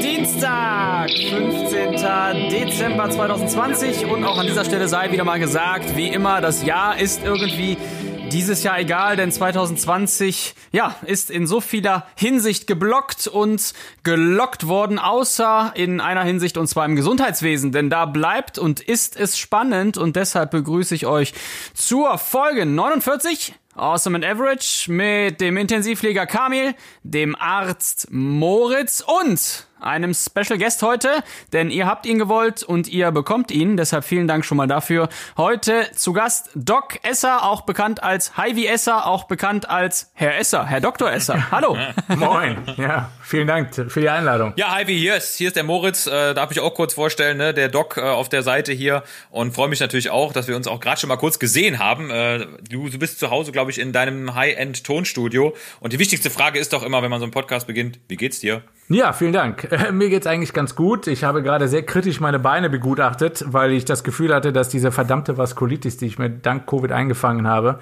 Dienstag, 15. Dezember 2020 und auch an dieser Stelle sei wieder mal gesagt, wie immer, das Jahr ist irgendwie dieses Jahr egal, denn 2020, ja, ist in so vieler Hinsicht geblockt und gelockt worden, außer in einer Hinsicht und zwar im Gesundheitswesen, denn da bleibt und ist es spannend und deshalb begrüße ich euch zur Folge 49 Awesome and Average mit dem Intensivpfleger Kamil, dem Arzt Moritz und einem Special Guest heute, denn ihr habt ihn gewollt und ihr bekommt ihn, deshalb vielen Dank schon mal dafür. Heute zu Gast Doc Esser, auch bekannt als Heidi Esser, auch bekannt als Herr Esser, Herr Dr. Esser. Hallo. Moin. Ja, vielen Dank für die Einladung. Ja, hi, wie hier ist, hier ist der Moritz, äh, darf ich auch kurz vorstellen, ne, der Doc äh, auf der Seite hier und freue mich natürlich auch, dass wir uns auch gerade schon mal kurz gesehen haben. Äh, du, du bist zu Hause, glaube ich, in deinem High-End-Tonstudio und die wichtigste Frage ist doch immer, wenn man so einen Podcast beginnt, wie geht's dir? Ja, vielen Dank. Mir geht's eigentlich ganz gut. Ich habe gerade sehr kritisch meine Beine begutachtet, weil ich das Gefühl hatte, dass diese verdammte Vaskulitis, die ich mir dank Covid eingefangen habe,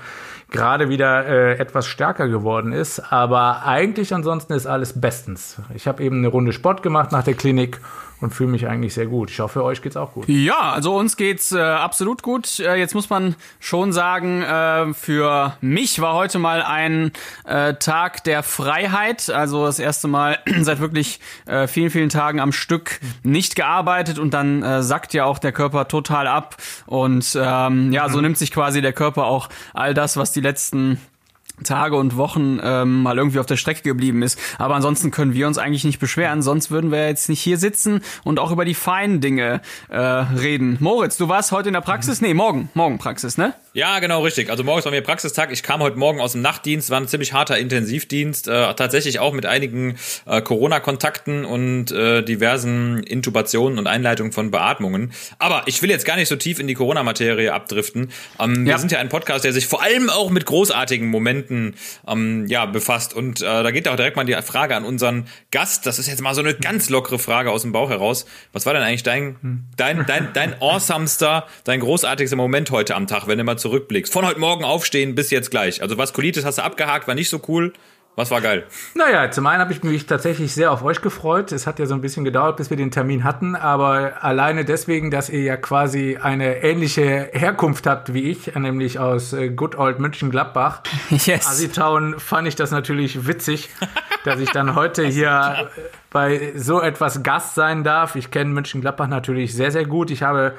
gerade wieder äh, etwas stärker geworden ist. Aber eigentlich ansonsten ist alles bestens. Ich habe eben eine Runde Sport gemacht nach der Klinik und fühle mich eigentlich sehr gut. Ich hoffe, euch geht's auch gut. Ja, also uns geht's äh, absolut gut. Äh, jetzt muss man schon sagen, äh, für mich war heute mal ein äh, Tag der Freiheit. Also das erste Mal seit wirklich äh, vielen, vielen Tagen am Stück nicht gearbeitet und dann äh, sackt ja auch der Körper total ab. Und ähm, ja, so nimmt sich quasi der Körper auch all das, was die letzten Tage und Wochen ähm, mal irgendwie auf der Strecke geblieben ist. Aber ansonsten können wir uns eigentlich nicht beschweren, sonst würden wir jetzt nicht hier sitzen und auch über die feinen Dinge äh, reden. Moritz, du warst heute in der Praxis? Nee, morgen. Morgen Praxis, ne? Ja, genau, richtig. Also morgens war mir Praxistag. Ich kam heute Morgen aus dem Nachtdienst, war ein ziemlich harter Intensivdienst, äh, tatsächlich auch mit einigen äh, Corona-Kontakten und äh, diversen Intubationen und Einleitungen von Beatmungen. Aber ich will jetzt gar nicht so tief in die Corona-Materie abdriften. Ähm, Wir Ja. sind ja ein Podcast, der sich vor allem auch mit großartigen Momenten ähm, ja, befasst. Und äh, da geht auch direkt mal die Frage an unseren Gast. Das ist jetzt mal so eine ganz lockere Frage aus dem Bauch heraus. Was war denn eigentlich dein, dein, dein, dein awesomester, dein großartigster Moment heute am Tag, wenn du mal zurückblickst? Von heute Morgen aufstehen bis jetzt gleich. Also Vaskulitis hast du abgehakt, war nicht so cool. Was war geil? Naja, zum einen habe ich mich tatsächlich sehr auf euch gefreut. Es hat ja so ein bisschen gedauert, bis wir den Termin hatten, aber alleine deswegen, dass ihr ja quasi eine ähnliche Herkunft habt wie ich, nämlich aus äh, Good Old München-Gladbach. Yes. Asitown fand ich das natürlich witzig, dass ich dann heute hier äh, bei so etwas Gast sein darf. Ich kenne München-Gladbach natürlich sehr, sehr gut. Ich habe,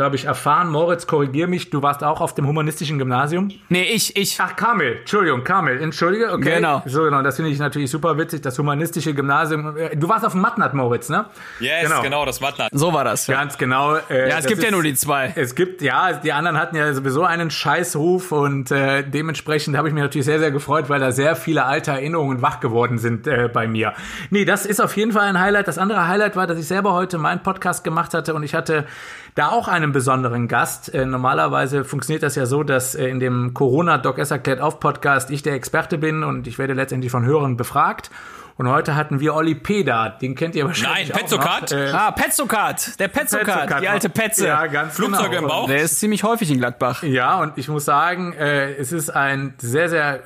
glaube ich, erfahren, Moritz, korrigier mich, du warst auch auf dem humanistischen Gymnasium. Nee, ich, ich. Ach, Kamil, Entschuldigung, Kamil, entschuldige, okay. Genau. So, genau, das finde ich natürlich super witzig, das humanistische Gymnasium. Du warst auf dem Matnat, Moritz, ne? Yes, genau, das Matla. So war das. Ja, Ganz genau. Äh, ja es gibt ja ist- nur die zwei. Es gibt, ja, die anderen hatten ja sowieso einen Scheißruf und äh, dementsprechend habe ich mich natürlich sehr, sehr gefreut, weil da sehr viele alte Erinnerungen wach geworden sind äh, bei mir. Nee, das ist auf jeden Fall ein Highlight. Das andere Highlight war, dass ich selber heute meinen Podcast gemacht hatte und ich hatte da auch einen besonderen Gast. Äh, normalerweise funktioniert das ja so, dass äh, in dem Corona Doc S erklärt auf Podcast ich der Experte bin und ich werde letztendlich von Hörern befragt. Und heute hatten wir Olli P. da, den kennt ihr wahrscheinlich Nein, Petzokat? Äh, Ah, Petzokat. Der Petzokat, Petzokat. die alte Petze. Ja, ganz Flugzeuge genau. im Bauch? Der ist ziemlich häufig in Gladbach. Ja, und ich muss sagen, äh, es ist ein sehr, sehr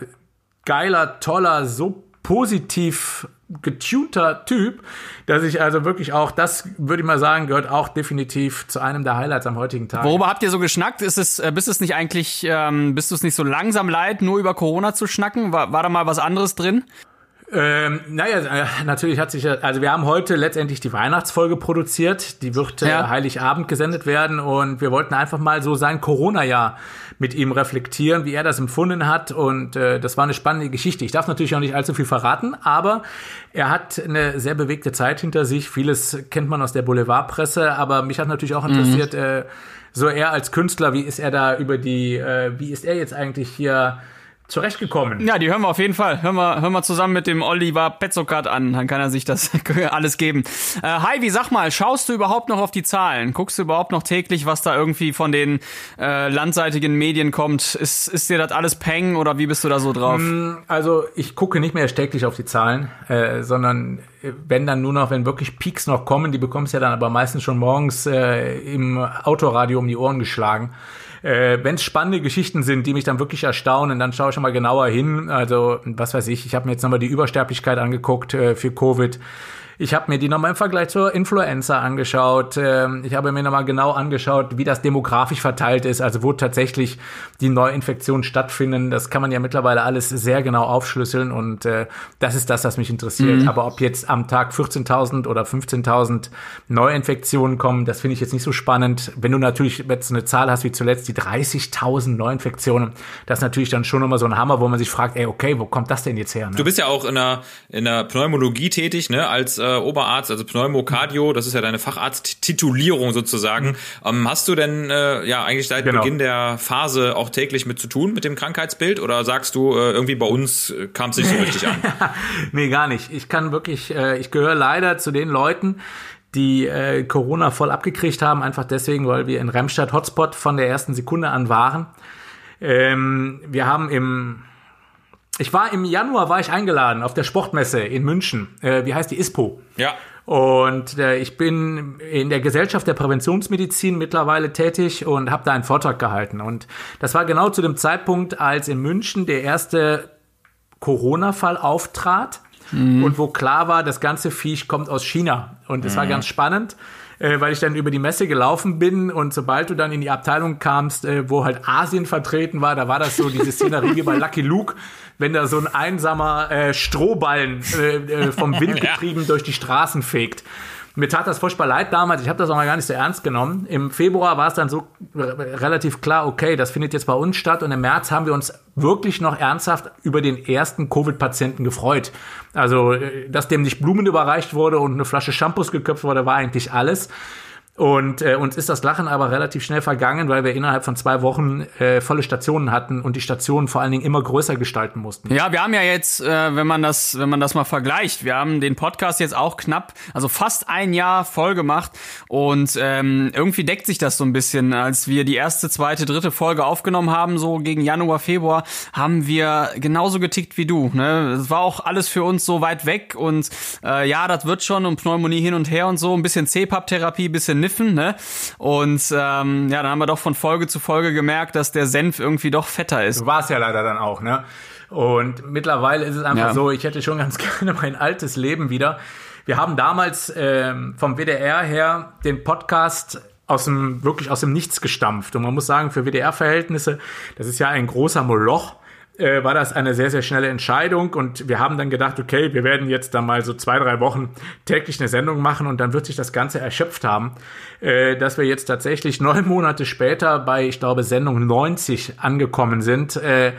geiler, toller, so positiv getunter Typ, dass ich also wirklich auch, das würde ich mal sagen, gehört auch definitiv zu einem der Highlights am heutigen Tag. Worüber habt ihr so geschnackt? Ist es, äh, bist es nicht eigentlich, ähm, bist du es nicht so langsam leid, nur über Corona zu schnacken? War, war da mal was anderes drin? Ähm, naja, äh, natürlich hat sich also wir haben heute letztendlich die Weihnachtsfolge produziert. Die wird äh, Ja. Heiligabend gesendet werden und wir wollten einfach mal so sein Corona-Jahr mit ihm reflektieren, wie er das empfunden hat und äh, das war eine spannende Geschichte. Ich darf natürlich auch nicht allzu viel verraten, aber er hat eine sehr bewegte Zeit hinter sich. Vieles kennt man aus der Boulevardpresse, aber mich hat natürlich auch interessiert, äh, so er als Künstler, wie ist er da über die, äh, wie ist er jetzt eigentlich hier zurechtgekommen. Ja, die hören wir auf jeden Fall. Hören wir, hören wir zusammen mit dem Oliver Petzokat an. Dann kann er sich das alles geben. Äh, Heidi, sag mal, schaust du überhaupt noch auf die Zahlen? Guckst du überhaupt noch täglich, was da irgendwie von den äh, landseitigen Medien kommt? Ist, ist dir das alles Peng oder wie bist du da so drauf? Also ich gucke nicht mehr täglich auf die Zahlen, äh, sondern äh, wenn dann nur noch, wenn wirklich Peaks noch kommen, die bekommst du ja dann aber meistens schon morgens äh, im Autoradio um die Ohren geschlagen. Äh, wenn es spannende Geschichten sind, die mich dann wirklich erstaunen, dann schaue ich mal genauer hin. Also was weiß ich, ich habe mir jetzt nochmal die Übersterblichkeit angeguckt äh, für Covid. Ich habe mir die nochmal im Vergleich zur Influenza angeschaut. Ähm, Ich habe mir nochmal genau angeschaut, wie das demografisch verteilt ist, also wo tatsächlich die Neuinfektionen stattfinden. Das kann man ja mittlerweile alles sehr genau aufschlüsseln und äh, das ist das, was mich interessiert. Aber ob jetzt am Tag 14.000 oder 15.000 Neuinfektionen kommen, das finde ich jetzt nicht so spannend. Wenn du natürlich jetzt eine Zahl hast wie zuletzt die 30.000 Neuinfektionen, das ist natürlich dann schon immer so ein Hammer, wo man sich fragt, ey, okay, wo kommt das denn jetzt her? Ne? Du bist ja auch in der, in der Pneumologie tätig, ne, als äh, Oberarzt, also Pneumokardio, das ist ja deine Facharzttitulierung sozusagen. Ähm, hast du denn äh, ja eigentlich seit Genau. Beginn der Phase auch täglich mit zu tun mit dem Krankheitsbild oder sagst du äh, irgendwie bei uns kam es nicht so richtig an? Nee, gar nicht. Ich kann wirklich, äh, ich gehöre leider zu den Leuten, die äh, Corona voll abgekriegt haben, einfach deswegen, weil wir in Remstadt Hotspot von der ersten Sekunde an waren. Ähm, wir haben im, ich war im Januar, war ich eingeladen auf der Sportmesse in München. Äh, wie heißt die ISPO? Ja. Und äh, ich bin in der Gesellschaft der Präventionsmedizin mittlerweile tätig und habe da einen Vortrag gehalten. Und das war genau zu dem Zeitpunkt, als in München der erste Corona-Fall auftrat und wo klar war, das ganze Viech kommt aus China. Und es war ganz spannend, äh, weil ich dann über die Messe gelaufen bin und sobald du dann in die Abteilung kamst, äh, wo halt Asien vertreten war, da war das so diese Szenerie wie bei Lucky Luke, wenn da so ein einsamer äh, Strohballen äh, äh, vom Wind getrieben durch die Straßen fegt. Mir tat das furchtbar leid damals, ich habe das auch mal gar nicht so ernst genommen. Im Februar war es dann so relativ klar, okay, das findet jetzt bei uns statt und im März haben wir uns wirklich noch ernsthaft über den ersten Covid-Patienten gefreut. Also, äh, dass dem nicht Blumen überreicht wurde und eine Flasche Shampoos geköpft wurde, war eigentlich alles. Und äh, uns ist das Lachen aber relativ schnell vergangen, weil wir innerhalb von zwei Wochen äh, volle Stationen hatten und die Stationen vor allen Dingen immer größer gestalten mussten. Ja, wir haben ja jetzt, äh, wenn man das, wenn man das mal vergleicht, wir haben den Podcast jetzt auch knapp, also fast ein Jahr voll gemacht und ähm, irgendwie deckt sich das so ein bisschen. Als wir die erste, zweite, dritte Folge aufgenommen haben, so gegen Januar, Februar, haben wir genauso getickt wie du. Ne? Es war auch alles für uns so weit weg und äh, ja, das wird schon und Pneumonie hin und her und so, ein bisschen CPAP-Therapie, bisschen Niffen, ne? Und ähm, ja, dann haben wir doch von Folge zu Folge gemerkt, dass der Senf irgendwie doch fetter ist. war es ja leider dann auch, ne? Und mittlerweile ist es einfach Ja. so, ich hätte schon ganz gerne mein altes Leben wieder. Wir haben damals ähm, vom WDR her den Podcast aus dem, wirklich aus dem Nichts gestampft. Und man muss sagen, für WDR-Verhältnisse, das ist ja ein großer Moloch, äh, war das eine sehr, sehr schnelle Entscheidung. Und wir haben dann gedacht, okay, wir werden jetzt dann mal so zwei, drei Wochen täglich eine Sendung machen und dann wird sich das Ganze erschöpft haben, äh, dass wir jetzt tatsächlich neun Monate später bei, ich glaube, Sendung 90 angekommen sind. Äh,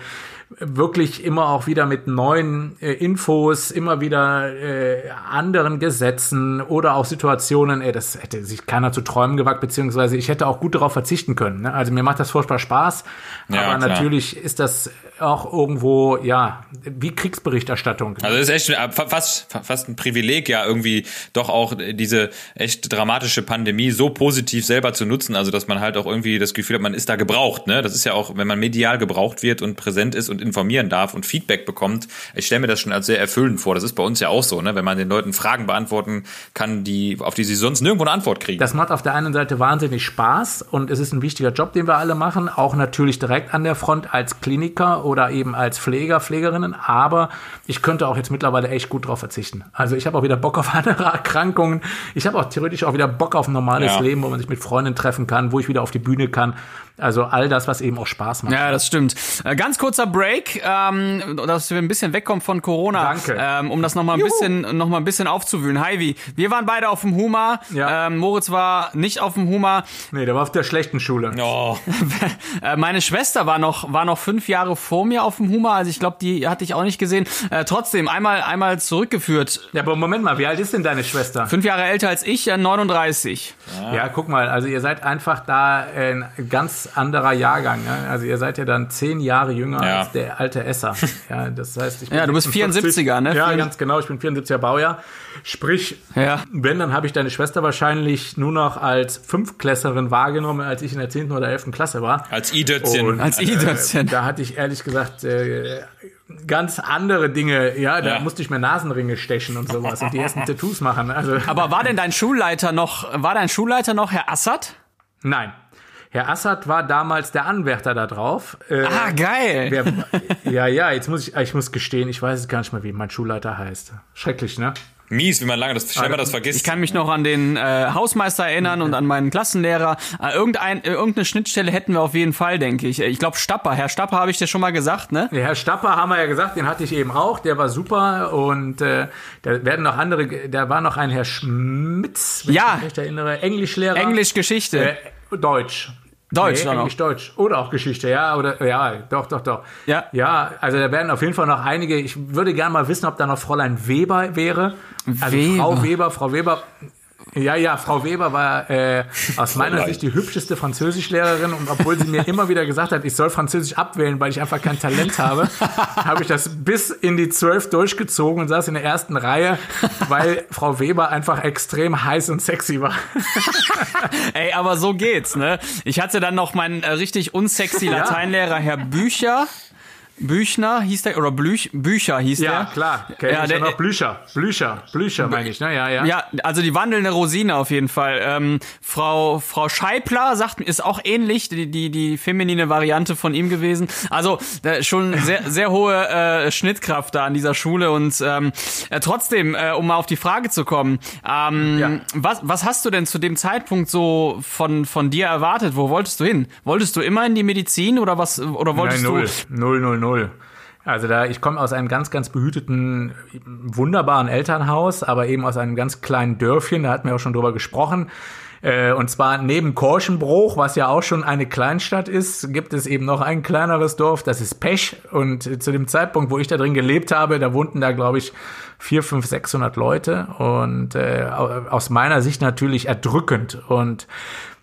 wirklich immer auch wieder mit neuen äh, Infos, immer wieder äh, anderen Gesetzen oder auch Situationen, ey, das hätte sich keiner zu träumen gewagt, beziehungsweise ich hätte auch gut darauf verzichten können. Ne? Also mir macht das furchtbar Spaß, Ja, aber klar. natürlich ist das auch irgendwo, ja, wie Kriegsberichterstattung. Also das ist echt äh, fa- fast, fa- fast ein Privileg, ja, irgendwie doch auch diese echt dramatische Pandemie so positiv selber zu nutzen, also dass man halt auch irgendwie das Gefühl hat, man ist da gebraucht, ne? Das ist ja auch, wenn man medial gebraucht wird und präsent ist und informieren darf und Feedback bekommt, ich stelle mir das schon als sehr erfüllend vor. Das ist bei uns ja auch so, ne? Wenn man den Leuten Fragen beantworten kann, die, auf die sie sonst nirgendwo eine Antwort kriegen. Das macht auf der einen Seite wahnsinnig Spaß und es ist ein wichtiger Job, den wir alle machen, auch natürlich direkt an der Front als Kliniker oder eben als Pfleger, Pflegerinnen, aber ich könnte auch jetzt mittlerweile echt gut drauf verzichten. Also ich habe auch wieder Bock auf andere Erkrankungen. Ich habe auch theoretisch auch wieder Bock auf ein normales Ja. Leben, wo man sich mit Freunden treffen kann, wo ich wieder auf die Bühne kann. Also all das, was eben auch Spaß macht. Ja, das stimmt. Äh, ganz kurzer Break, ähm, dass wir ein bisschen wegkommen von Corona, Danke. ähm, um das noch mal ein Juhu. bisschen, noch mal ein bisschen aufzuwühlen. Heidi, wir waren beide auf dem Huma. Ja. Ähm, Moritz war nicht auf dem Huma. Nee, der war auf der schlechten Schule. oh, meine Schwester war noch, war noch fünf Jahre vor mir auf dem Huma. Also ich glaube, die hatte ich auch nicht gesehen. Äh, trotzdem einmal, einmal zurückgeführt. Ja, aber Moment mal, wie alt ist denn deine Schwester? Fünf Jahre älter als ich, äh, 39. Ja, guck mal, also ihr seid einfach da äh, ganz ganz anderer Jahrgang. Ne? Also ihr seid ja dann zehn Jahre jünger Ja. als der alte Esser. Ja, das heißt, ich bin Ja, du bist 46. 74er, ne? Ja, ganz genau. Ich bin 74er Baujahr. Sprich, Ja. wenn, dann habe ich deine Schwester wahrscheinlich nur noch als Fünftklässlerin wahrgenommen, als ich in der 10. oder 11. Klasse war. Als I-Dötzchen. Als I-Dötzchen. Da hatte ich ehrlich gesagt äh, ganz andere Dinge. Ja, da Ja. musste ich mir Nasenringe stechen und sowas und die ersten Tattoos machen. Also Aber war denn dein Schulleiter noch, war dein Schulleiter noch Herr Assad? nein. Herr Assad war damals der Anwärter da drauf. Äh, Ah, geil. wer, ja, ja, jetzt muss ich, ich muss gestehen, ich weiß es gar nicht mehr, wie mein Schulleiter heißt. Schrecklich, ne? Mies, wie man lange das, schnell man das vergisst. Ich kann mich noch an den äh, Hausmeister erinnern und an meinen Klassenlehrer. Äh, irgendein, äh, irgendeine Schnittstelle hätten wir auf jeden Fall, denke ich. Äh, Ich glaube Stapper. Herr Stapper habe ich dir schon mal gesagt, ne? Der Herr Stapper haben wir ja gesagt, den hatte ich eben auch, der war super und äh, da werden noch andere, da war noch ein Herr Schmitz, wenn Ja. ich mich recht erinnere, Englischlehrer. Englisch, Geschichte. Äh, Deutsch. Deutsch nee, Englisch, Deutsch. Oder auch Geschichte, ja, oder, ja, doch, doch, doch. Ja. Ja, also da werden auf jeden Fall noch einige, ich würde gerne mal wissen, ob da noch Fräulein Weber wäre. Also Weber. Frau Weber, Frau Weber, ja, ja, Frau Weber war äh, aus meiner. Sicht die hübscheste Französischlehrerin und obwohl sie mir immer wieder gesagt hat, ich soll Französisch abwählen, weil ich einfach kein Talent habe, habe ich das bis in die zwölf durchgezogen und saß in der ersten Reihe, weil Frau Weber einfach extrem heiß und sexy war. Ey, aber so geht's, ne? Ich hatte dann noch meinen äh, richtig unsexy Lateinlehrer, Herr Bücher. Büchner hieß der, oder Blüch, Bücher hieß Ja, der. klar. Kenn Ja, ich der- ja noch Blücher. Blücher. Blücher meine ich, ne? Ja, ja. Ja, also die wandelnde Rosine auf jeden Fall. Ähm, Frau Frau Scheibler sagt ist auch ähnlich, die die die feminine Variante von ihm gewesen. Also äh, schon sehr sehr hohe äh, Schnittkraft da an dieser Schule und ähm, äh, trotzdem, äh, um mal auf die Frage zu kommen, ähm, Ja. was was hast du denn zu dem Zeitpunkt so von von dir erwartet? Wo wolltest du hin? Wolltest du immer in die Medizin oder was oder wolltest Nein, null. du? Null, null, null. Also da, ich komme aus einem ganz, ganz behüteten, wunderbaren Elternhaus, aber eben aus einem ganz kleinen Dörfchen, da hatten wir auch schon drüber gesprochen. Äh, Und zwar neben Korschenbruch, was ja auch schon eine Kleinstadt ist, gibt es eben noch ein kleineres Dorf, das ist Pech. Und äh, zu dem Zeitpunkt, wo ich da drin gelebt habe, da wohnten da, glaube ich, vier, fünf, 600 Leute. Und äh, au- aus meiner Sicht natürlich erdrückend. Und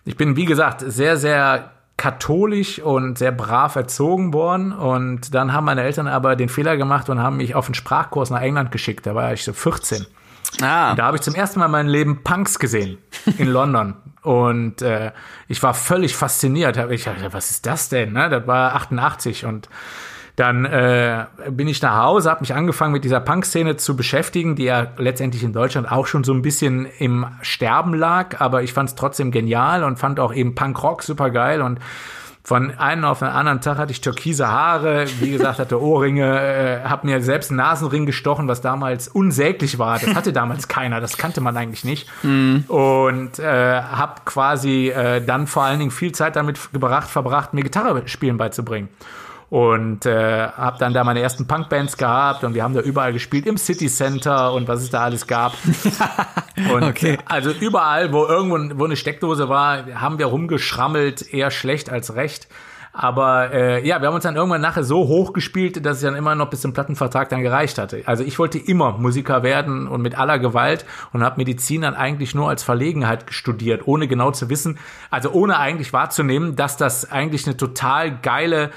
ich bin, wie gesagt, sehr, sehr katholisch und sehr brav erzogen worden. Und dann haben meine Eltern aber den Fehler gemacht und haben mich auf einen Sprachkurs nach England geschickt. Da war ich so 14. Ah, Da habe ich zum ersten Mal in meinem Leben Punks gesehen in London. Und äh, ich war völlig fasziniert. Ich dachte, was ist das denn? Ne? Das war 88 und dann äh, bin ich nach Hause, habe mich angefangen mit dieser Punk-Szene zu beschäftigen, die ja letztendlich in Deutschland auch schon so ein bisschen im Sterben lag, aber ich fand es trotzdem genial und fand auch eben Punk-Rock super geil und von einem auf den anderen Tag hatte ich türkise Haare, wie gesagt, hatte Ohrringe, äh, habe mir selbst einen Nasenring gestochen, was damals unsäglich war. Das hatte damals keiner, das kannte man eigentlich nicht. Und äh, habe quasi äh, dann vor allen Dingen viel Zeit damit gebracht, verbracht, mir Gitarre spielen beizubringen. Und äh, habe dann da meine ersten Punkbands gehabt und wir haben da überall gespielt, im City Center und was es da alles gab. Und Okay. also überall, wo irgendwo wo eine Steckdose war, haben wir rumgeschrammelt, eher schlecht als recht. Aber äh, ja, wir haben uns dann irgendwann nachher so hoch gespielt, dass es dann immer noch bis zum Plattenvertrag dann gereicht hatte. Also ich wollte immer Musiker werden und mit aller Gewalt und habe Medizin dann eigentlich nur als Verlegenheit studiert, ohne genau zu wissen, also ohne eigentlich wahrzunehmen, dass das eigentlich eine total geile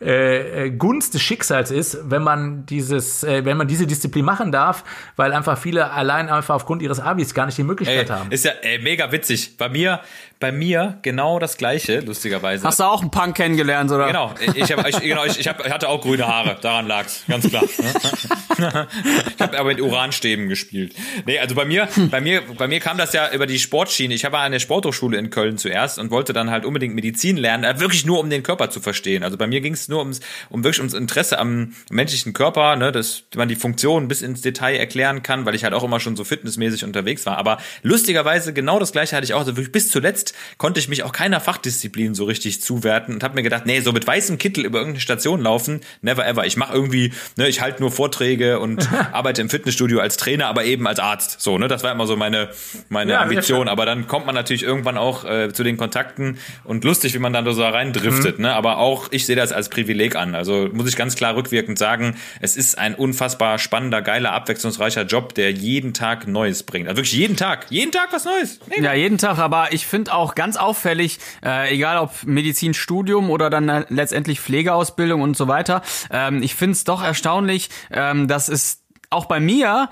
äh, äh, Gunst des Schicksals ist, wenn man dieses, äh, wenn man diese Disziplin machen darf, weil einfach viele allein einfach aufgrund ihres Abis gar nicht die Möglichkeit Ey, haben. ist ja ey, mega witzig. Bei mir, bei mir genau das gleiche, lustigerweise. hast du auch einen Punk kennengelernt oder? Genau, ich, hab, ich, genau, ich, ich, hab, ich hatte auch grüne Haare, daran lag's, ganz klar. ich habe aber mit Uranstäben gespielt. Nee, also bei mir, bei mir, bei mir kam das ja über die Sportschiene. Ich habe an der Sporthochschule in Köln zuerst und wollte dann halt unbedingt Medizin lernen, äh, wirklich nur um den Körper zu verstehen. Also bei mir ging es nur ums, um wirklich ums Interesse am menschlichen Körper, ne, dass man die Funktion bis ins Detail erklären kann, weil ich halt auch immer schon so fitnessmäßig unterwegs war. Aber lustigerweise genau das gleiche hatte ich auch. Also wirklich bis zuletzt konnte ich mich auch keiner Fachdisziplin so richtig zuwerten und habe mir gedacht, nee, so mit weißem Kittel über irgendeine Station laufen, never ever. Ich mache irgendwie, ne, ich halte nur Vorträge und arbeite im Fitnessstudio als Trainer, aber eben als Arzt. So, ne, das war immer so meine meine Ja, Ambition. Aber dann kommt man natürlich irgendwann auch äh, zu den Kontakten und lustig, wie man dann da so reindriftet. Mhm. Ne, aber auch ich sehe das als Privileg an. Also muss ich ganz klar rückwirkend sagen, es ist ein unfassbar spannender, geiler, abwechslungsreicher Job, der jeden Tag Neues bringt. Also wirklich jeden Tag, jeden Tag was Neues. Nee, Ja, jeden Tag, aber ich finde auch ganz auffällig, äh, egal ob Medizinstudium oder dann äh, letztendlich Pflegeausbildung und so weiter, ähm, ich finde es doch erstaunlich, ähm, dass es auch bei mir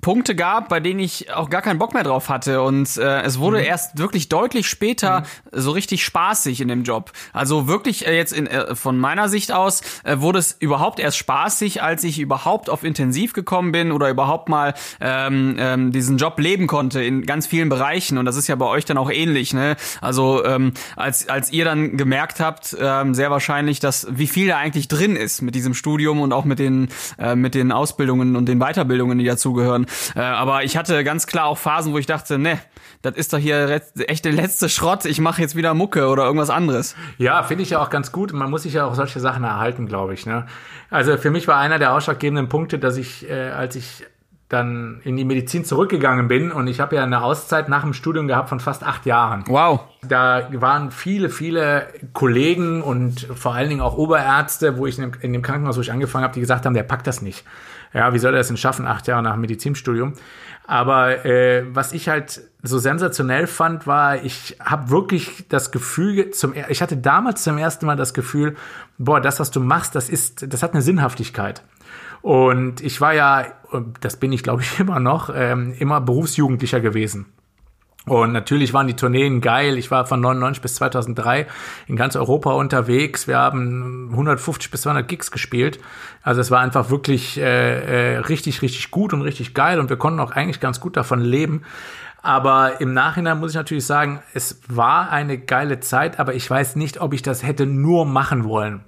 Punkte gab, bei denen ich auch gar keinen Bock mehr drauf hatte und äh, es wurde erst wirklich deutlich später so richtig spaßig in dem Job. Also wirklich äh, jetzt in, äh, von meiner Sicht aus äh, wurde es überhaupt erst spaßig, als ich überhaupt auf Intensiv gekommen bin oder überhaupt mal ähm, ähm, diesen Job leben konnte in ganz vielen Bereichen und das ist ja bei euch dann auch ähnlich. Ne? Also ähm, als als ihr dann gemerkt habt, ähm, sehr wahrscheinlich, dass wie viel da eigentlich drin ist mit diesem Studium und auch mit den äh, mit den Ausbildungen und den Weiterbildungen, die dazugehören. Äh, aber ich hatte ganz klar auch Phasen, wo ich dachte, ne, das ist doch hier echt der letzte Schrott. Ich mache jetzt wieder Mucke oder irgendwas anderes. Ja, finde ich ja auch ganz gut. Man muss sich ja auch solche Sachen erhalten, glaube ich. Ne? Also für mich war einer der ausschlaggebenden Punkte, dass ich, äh, als ich dann in die Medizin zurückgegangen bin und ich habe ja eine Auszeit nach dem Studium gehabt von fast acht Jahren. Wow. Da waren viele, viele Kollegen und vor allen Dingen auch Oberärzte, wo ich in dem, in dem Krankenhaus, wo ich angefangen habe, die gesagt haben, der packt das nicht. Ja, wie soll er das denn schaffen, acht Jahre nach dem Medizinstudium? Aber äh, was ich halt so sensationell fand, war, ich habe wirklich das Gefühl, zum, ich hatte damals zum ersten Mal das Gefühl, boah, das, was du machst, das ist, das hat eine Sinnhaftigkeit. Und ich war ja, das bin ich glaube ich immer noch, ähm, immer Berufsjugendlicher gewesen. Und natürlich waren die Tourneen geil. Ich war von 99 bis 2003 in ganz Europa unterwegs. Wir haben 150 bis 200 Gigs gespielt. Also es war einfach wirklich äh, äh, richtig, richtig gut und richtig geil. Und wir konnten auch eigentlich ganz gut davon leben. Aber im Nachhinein muss ich natürlich sagen, es war eine geile Zeit, aber ich weiß nicht, ob ich das hätte nur machen wollen.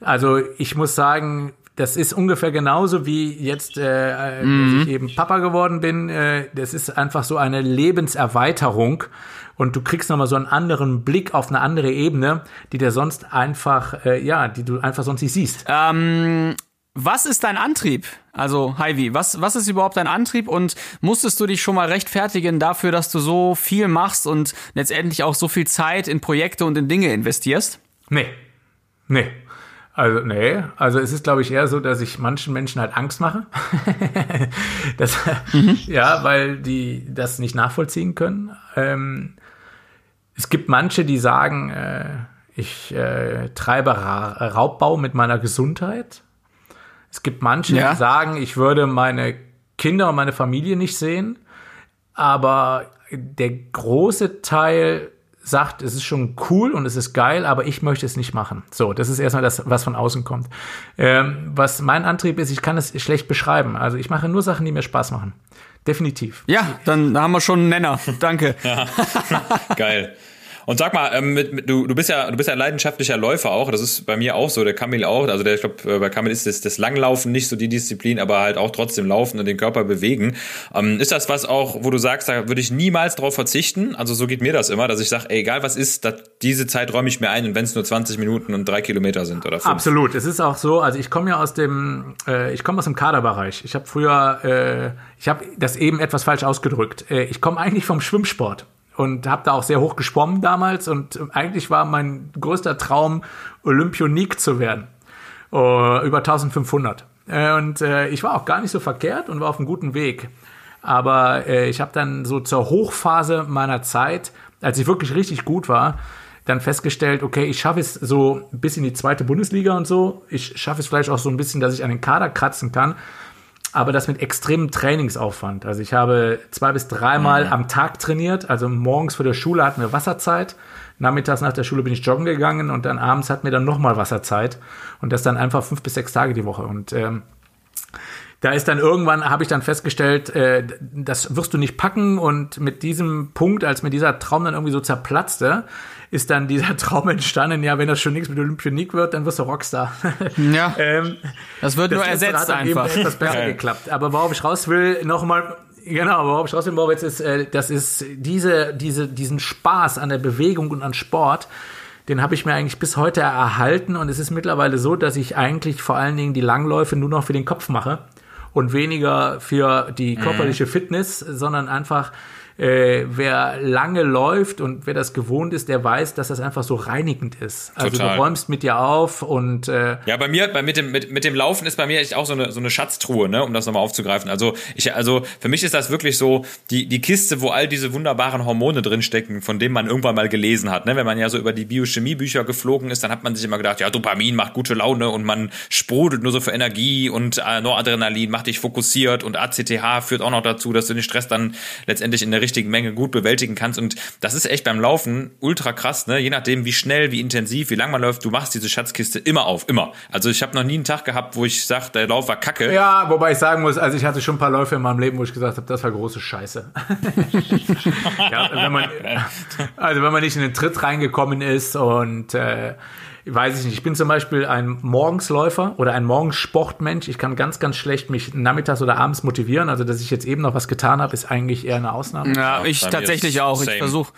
Also ich muss sagen, das ist ungefähr genauso wie jetzt, äh, äh, Mhm. dass ich eben Papa geworden bin. Äh, das ist einfach so eine Lebenserweiterung und du kriegst nochmal so einen anderen Blick auf eine andere Ebene, die dir sonst einfach, äh, ja, die du einfach sonst nicht siehst. Ähm, was ist dein Antrieb? Also, Heidi, was, was ist überhaupt dein Antrieb und musstest du dich schon mal rechtfertigen dafür, dass du so viel machst und letztendlich auch so viel Zeit in Projekte und in Dinge investierst? Nee. Nee. Also, nee. Also, es ist, glaube ich, eher so, dass ich manchen Menschen halt Angst mache. das, Ja, weil die das nicht nachvollziehen können. Ähm, es gibt manche, die sagen, äh, ich äh, treibe Ra Raubbau mit meiner Gesundheit. Es gibt manche, Ja. die sagen, ich würde meine Kinder und meine Familie nicht sehen. Aber der große Teil sagt, es ist schon cool und es ist geil, aber ich möchte es nicht machen. So, das ist erstmal das, was von außen kommt. Ähm, was mein Antrieb ist, ich kann es schlecht beschreiben. Also ich mache nur Sachen, die mir Spaß machen. Definitiv. Ja, dann haben wir schon einen Nenner. Danke. Geil. Und sag mal, ähm, mit, mit, du, du bist ja du bist ja leidenschaftlicher Läufer auch. Das ist bei mir auch so. Der Kamil auch. Also der, ich glaube, bei Kamil ist das, das Langlaufen nicht so die Disziplin, aber halt auch trotzdem laufen und den Körper bewegen. Ähm, ist das was auch, wo du sagst, da würde ich niemals drauf verzichten? Also so geht mir das immer, dass ich sage, egal was ist, dat, diese Zeit räume ich mir ein und wenn es nur 20 Minuten und drei Kilometer sind oder fünf. Absolut. Es ist auch so, also ich komme ja aus dem, äh, ich komme aus dem Kaderbereich. Ich habe früher, äh, ich habe das eben etwas falsch ausgedrückt. Äh, ich komme eigentlich vom Schwimmsport und habe da auch sehr hoch geschwommen damals und eigentlich war mein größter Traum, Olympionik zu werden. Äh, über 1500. Äh, und äh, ich war auch gar nicht so verkehrt und war auf einem guten Weg. Aber äh, ich habe dann so zur Hochphase meiner Zeit, als ich wirklich richtig gut war, dann festgestellt, okay, ich schaffe es so bis in die zweite Bundesliga und so. Ich schaffe es vielleicht auch so ein bisschen, dass ich an den Kader kratzen kann. Aber das mit extremem Trainingsaufwand. Also ich habe zwei bis dreimal am Tag trainiert. Also morgens vor der Schule hatten wir Wasserzeit. Nachmittags nach der Schule bin ich joggen gegangen und dann abends hatten wir dann nochmal Wasserzeit. Und das dann einfach fünf bis sechs Tage die Woche. Und ähm, da ist dann irgendwann, habe ich dann festgestellt, äh, das wirst du nicht packen. Und mit diesem Punkt, als mir dieser Traum dann irgendwie so zerplatzte, ist dann dieser Traum entstanden, ja, wenn das schon nichts mit Olympionik wird, dann wirst du Rockstar. Ja, ähm, das wird nur das letztere ersetzt eben einfach. etwas besser Geil. geklappt. Aber worauf ich raus will, nochmal, genau, worauf ich raus will, Moritz, ist, äh, das ist diese, diese, diesen Spaß an der Bewegung und an Sport, den habe ich mir eigentlich bis heute erhalten und es ist mittlerweile so, dass ich eigentlich vor allen Dingen die Langläufe nur noch für den Kopf mache und weniger für die körperliche Fitness, sondern einfach äh, wer lange läuft und wer das gewohnt ist, der weiß, dass das einfach so reinigend ist. Also Total. du räumst mit dir auf und äh, Ja, bei mir, bei, mit, dem, mit, mit dem Laufen ist bei mir echt auch so eine, so eine Schatztruhe, ne, um das nochmal aufzugreifen. Also, ich, also für mich ist das wirklich so die, die Kiste, wo all diese wunderbaren Hormone drinstecken, von denen man irgendwann mal gelesen hat. Ne? Wenn man ja so über die Biochemiebücher geflogen ist, dann hat man sich immer gedacht, ja, Dopamin macht gute Laune und man sprudelt nur so für Energie und äh, Noradrenalin macht dich fokussiert und ACTH führt auch noch dazu, dass du den Stress dann letztendlich in der richtigen Menge gut bewältigen kannst. Und das ist echt beim Laufen ultra krass, ne? Je nachdem, wie schnell, wie intensiv, wie lang man läuft, du machst diese Schatzkiste immer auf, immer. Also ich habe noch nie einen Tag gehabt, wo ich sage, der Lauf war kacke. ja, wobei ich sagen muss, also ich hatte schon ein paar Läufe in meinem Leben, wo ich gesagt habe, das war große Scheiße. ja, wenn man, also wenn man nicht in den Tritt reingekommen ist und äh, weiß ich nicht, ich bin zum Beispiel ein Morgensläufer oder ein Morgensportmensch. Ich kann ganz, ganz schlecht mich nachmittags oder abends motivieren. Also, dass ich jetzt eben noch was getan habe, ist eigentlich eher eine Ausnahme. Ja, ich tatsächlich auch. Ich same. versuche,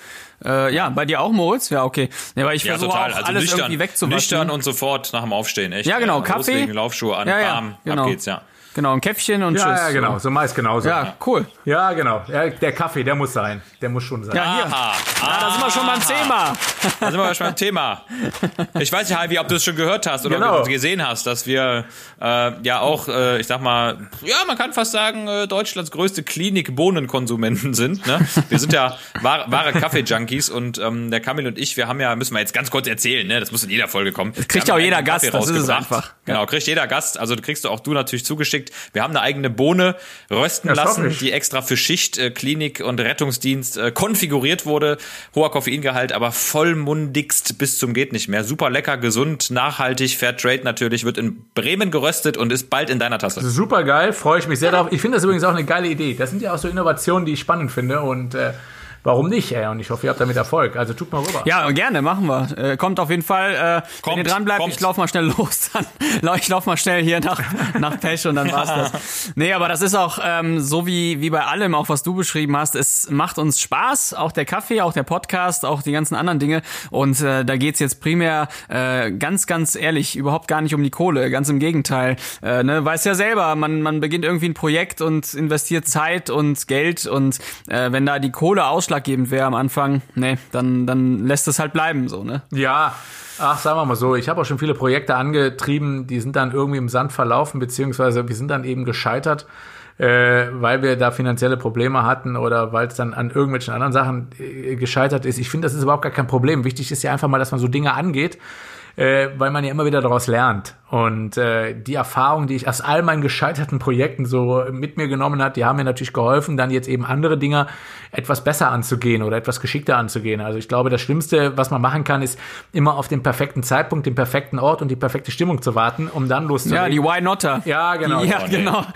äh, ja, bei dir auch, Moritz? Ja, okay. Ja, aber ich Ja, versuche auch Also alles nüchtern, irgendwie wegzuwaschen. nüchtern und sofort nach dem Aufstehen, echt. Ja, genau, Kaffee. Loslegen, Laufschuhe an, Ja, ja, bam, genau. ab geht's, ja. Genau, ein Käffchen und Ja, tschüss. ja, genau. So meist genauso. Ja, cool. Ja, genau. Ja, der Kaffee, der muss sein. Der muss schon sein. Ja, hier. Aha, Ah, da sind wir schon beim Thema. Da sind wir schon beim Thema. Ich weiß nicht, Heidi, ob du es schon gehört hast oder Genau. gesehen hast, dass wir äh, ja auch, äh, ich sag mal, ja, man kann fast sagen, äh, Deutschlands größte Klinik-Bohnenkonsumenten sind. Ne? Wir sind ja wahre, wahre Kaffee-Junkies und ähm, der Kamil und ich, wir haben ja, müssen wir jetzt ganz kurz erzählen, ne? das muss in jeder Folge kommen. kriegt Wir haben auch jeder Gast, das ist es einfach. Genau, kriegt jeder Gast, also kriegst du auch du natürlich zugeschickt. Wir haben eine eigene Bohne rösten Das lassen, die extra für Schicht, äh, Klinik und Rettungsdienst äh, konfiguriert wurde. Hoher Koffeingehalt, aber vollmundigst bis zum geht nicht mehr. Super lecker, gesund, nachhaltig, Fair Trade natürlich, wird in Bremen geröstet und ist bald in deiner Tasse. Super geil, freue ich mich sehr drauf. Ich finde das übrigens auch eine geile Idee. Das sind ja auch so Innovationen, die ich spannend finde und äh, warum nicht, ey? Und ich hoffe, ihr habt damit Erfolg. Also tut mal rüber. Ja, gerne, machen wir. Äh, kommt auf jeden Fall. Äh, wenn Kommt, ihr dran bleibt, kommt. ich lauf mal schnell los. Dann, ich lauf mal schnell hier nach, nach Pech und dann war's das. Nee, aber das ist auch ähm, so wie, wie bei allem, auch was du beschrieben hast. Es macht uns Spaß, auch der Kaffee, auch der Podcast, auch die ganzen anderen Dinge. Und äh, da geht's jetzt primär äh, ganz, ganz ehrlich überhaupt gar nicht um die Kohle. Ganz im Gegenteil. Äh, ne, weiß ja selber, man, man beginnt irgendwie ein Projekt und investiert Zeit und Geld. Und äh, wenn da die Kohle ausschlaggebend wäre am Anfang, nee, dann, dann lässt es halt bleiben so, ne? Ja, ach, sagen wir mal so, ich habe auch schon viele Projekte angetrieben, die sind dann irgendwie im Sand verlaufen, beziehungsweise wir sind dann eben gescheitert, äh, weil wir da finanzielle Probleme hatten oder weil es dann an irgendwelchen anderen Sachen äh, gescheitert ist. Ich finde, das ist überhaupt gar kein Problem. Wichtig ist ja einfach mal, dass man so Dinge angeht, äh, weil man ja immer wieder daraus lernt. Und äh, die Erfahrung, die ich aus all meinen gescheiterten Projekten so mit mir genommen hat, die haben mir natürlich geholfen, dann jetzt eben andere Dinge etwas besser anzugehen oder etwas geschickter anzugehen. Also ich glaube, das Schlimmste, was man machen kann, ist immer auf den perfekten Zeitpunkt, den perfekten Ort und die perfekte Stimmung zu warten, um dann loszulegen. Ja, die Why Notter. Ja, genau. Ja, Oh, genau.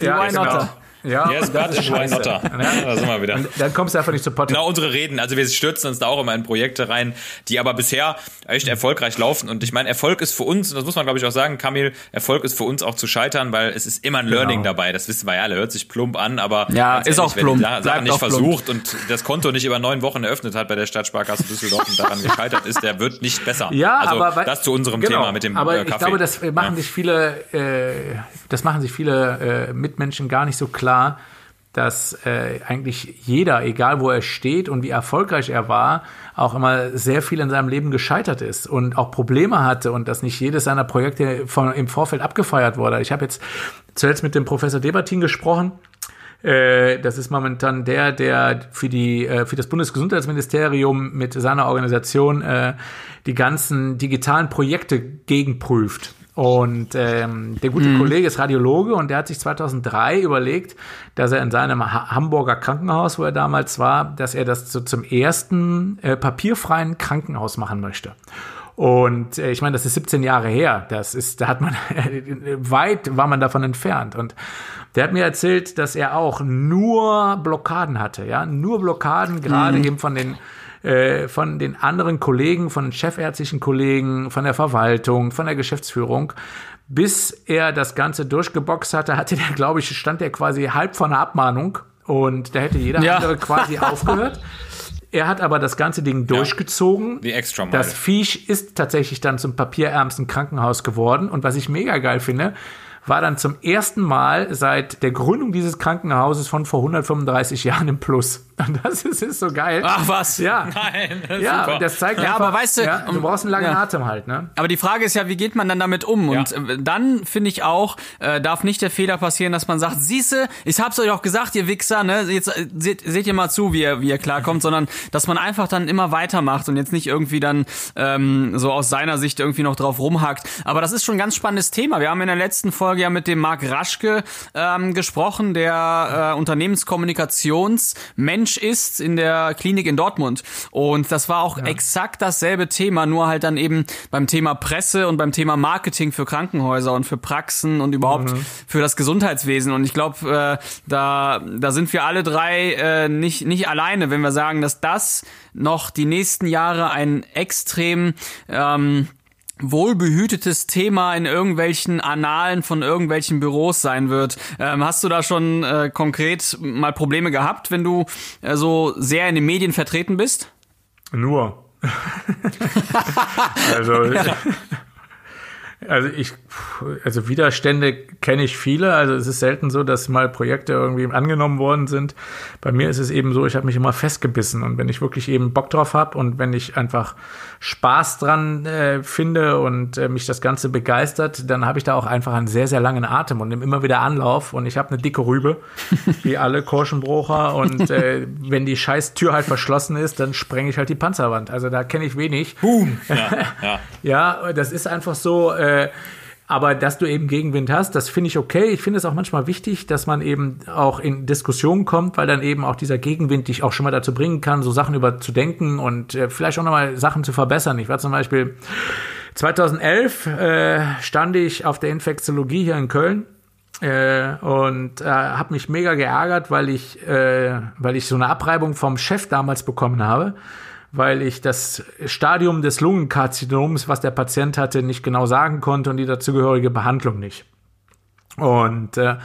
Die Ja, Why genau. Ja, Yes, und das ist scheiße. not da? Ja. Da sind wir wieder. Dann kommst du einfach nicht zu Podcast. Genau, unsere Reden. Also wir stürzen uns da auch immer in Projekte rein, die aber bisher echt erfolgreich laufen. Und ich meine, Erfolg ist für uns, und das muss man glaube ich auch sagen, Kamil, Erfolg ist für uns auch zu scheitern, weil es ist immer ein Learning Genau. dabei. Das wissen wir ja alle. Hört sich plump an, aber Ja, ist ehrlich, auch plump. die Sache nicht auch plump. versucht und das Konto nicht über neun Wochen eröffnet hat bei der Stadtsparkasse Düsseldorf und daran gescheitert ist, der wird nicht besser. Ja, also aber das zu unserem genau, Thema mit dem Aber äh, Kaffee. ich glaube, das machen Ja. sich viele, äh, das machen sich viele äh, Mitmenschen gar nicht so klar, dass äh, eigentlich jeder, egal wo er steht und wie erfolgreich er war, auch immer sehr viel in seinem Leben gescheitert ist und auch Probleme hatte und dass nicht jedes seiner Projekte von, im Vorfeld abgefeiert wurde. Ich habe jetzt zuletzt mit dem Professor Debatin gesprochen. Äh, Das ist momentan der, der für die äh, für das Bundesgesundheitsministerium mit seiner Organisation äh, die ganzen digitalen Projekte gegenprüft. Und ähm, der gute Kollege ist Radiologe und der hat sich 2003 überlegt, dass er in seinem ha Hamburger Krankenhaus, wo er damals war, dass er das so zum ersten äh, papierfreien Krankenhaus machen möchte. Und äh, ich meine, das ist 17 Jahre her. Das ist, da hat man weit war man davon entfernt. Und der hat mir erzählt, dass er auch nur Blockaden hatte, ja, nur Blockaden, gerade eben von den äh, von den anderen Kollegen, von chefärztlichen Kollegen, von der Verwaltung, von der Geschäftsführung. Bis er das Ganze durchgeboxt hatte, hatte der, glaube ich, stand der quasi halb vor einer Abmahnung und da hätte jeder Ja. andere quasi aufgehört. Er hat aber das ganze Ding durchgezogen. Die Extra Mile. Das Viech ist tatsächlich dann zum papierärmsten Krankenhaus geworden. Und was ich mega geil finde, war dann zum ersten Mal seit der Gründung dieses Krankenhauses von vor 135 Jahren im Plus. Und das ist, ist so geil. Ach was. Ja, Nein, das ja, super. das zeigt Ja, einfach, aber weißt du, ja, du ähm, brauchst einen langen ja. Atem halt, ne? Aber die Frage ist ja, wie geht man dann damit um? Und äh, dann finde ich auch, äh, darf nicht der Fehler passieren, dass man sagt, siehste, ich hab's euch auch gesagt, ihr Wichser, ne? Jetzt äh, seht, seht ihr mal zu, wie ihr, wie ihr klarkommt, sondern dass man einfach dann immer weitermacht und jetzt nicht irgendwie dann ähm, so aus seiner Sicht irgendwie noch drauf rumhackt. Aber das ist schon ein ganz spannendes Thema. Wir haben in der letzten Folge ja mit dem Marc Raschke ähm, gesprochen, der äh, Unternehmenskommunikationsmensch ist in der Klinik in Dortmund. Und das war auch exakt dasselbe Thema, nur halt dann eben beim Thema Presse und beim Thema Marketing für Krankenhäuser und für Praxen und überhaupt für das Gesundheitswesen. Und ich glaube, äh, da, da sind wir alle drei äh, nicht, nicht alleine, wenn wir sagen, dass das noch die nächsten Jahre ein extrem ähm, wohlbehütetes Thema in irgendwelchen Annalen von irgendwelchen Büros sein wird. Ähm, hast du da schon äh, konkret mal Probleme gehabt, wenn du äh, so sehr in den Medien vertreten bist? Nur. also, also ich, also Widerstände kenne ich viele. Also es ist selten so, dass mal Projekte irgendwie angenommen worden sind. Bei mir ist es eben so, ich habe mich immer festgebissen und wenn ich wirklich eben Bock drauf habe und wenn ich einfach Spaß dran äh, finde und äh, mich das Ganze begeistert, dann habe ich da auch einfach einen sehr, sehr langen Atem und nehme immer wieder Anlauf und ich habe eine dicke Rübe, wie alle Korschenbrocher und äh, wenn die scheiß Tür halt verschlossen ist, dann sprenge ich halt die Panzerwand. Also da kenne ich wenig. Boom. Ja, ja. Ja, das ist einfach so. Äh, aber dass du eben Gegenwind hast, das finde ich okay. Ich finde es auch manchmal wichtig, dass man eben auch in Diskussionen kommt, weil dann eben auch dieser Gegenwind dich auch schon mal dazu bringen kann, so Sachen über zu denken und äh, vielleicht auch nochmal Sachen zu verbessern. Ich war zum Beispiel 2011 äh, stand ich auf der Infektiologie hier in Köln äh, und äh, habe mich mega geärgert, weil ich, äh, weil ich so eine Abreibung vom Chef damals bekommen habe, weil ich das Stadium des Lungenkarzinoms, was der Patient hatte, nicht genau sagen konnte und die dazugehörige Behandlung nicht. Und äh,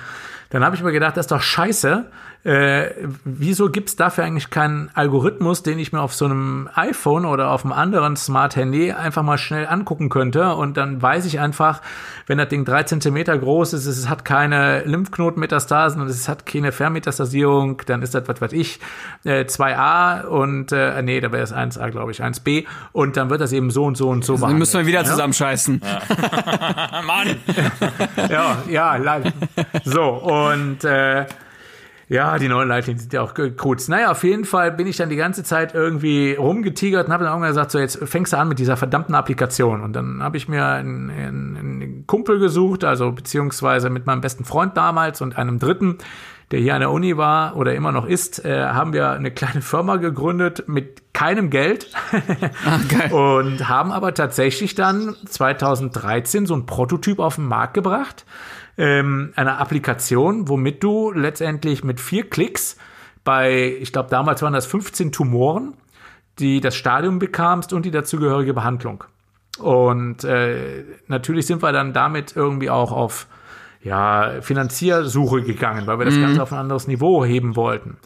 dann habe ich mir gedacht, das ist doch scheiße. Äh, wieso gibt's dafür eigentlich keinen Algorithmus, den ich mir auf so einem iPhone oder auf einem anderen Smart-Handy einfach mal schnell angucken könnte? Und dann weiß ich einfach, wenn das Ding drei Zentimeter groß ist, es hat keine Lymphknotenmetastasen und es hat keine Fernmetastasierung, dann ist das, was weiß ich, äh, 2a und, äh, nee, da wäre es 1a, glaube ich, 1b. Und dann wird das eben so und so und so Dann behandelt. müssen wir wieder Ja? zusammenscheißen. Mann. ja, ja, live. So, und äh, ja, die neuen Leitlinien sind ja auch kurz. Naja, auf jeden Fall bin ich dann die ganze Zeit irgendwie rumgetigert und habe dann irgendwann gesagt, so jetzt fängst du an mit dieser verdammten Applikation. Und dann habe ich mir einen, einen, einen Kumpel gesucht, also beziehungsweise mit meinem besten Freund damals und einem Dritten, der hier an der Uni war oder immer noch ist, äh, haben wir eine kleine Firma gegründet mit keinem Geld Ah, geil. und haben aber tatsächlich dann 2013 so ein Prototyp auf den Markt gebracht, ähm, eine Applikation, womit du letztendlich mit vier Klicks bei, ich glaube damals waren das 15 Tumoren, die das Stadium bekamst und die dazugehörige Behandlung. Und äh, natürlich sind wir dann damit irgendwie auch auf ja, Finanziersuche gegangen, weil wir das Ganze auf ein anderes Niveau heben wollten.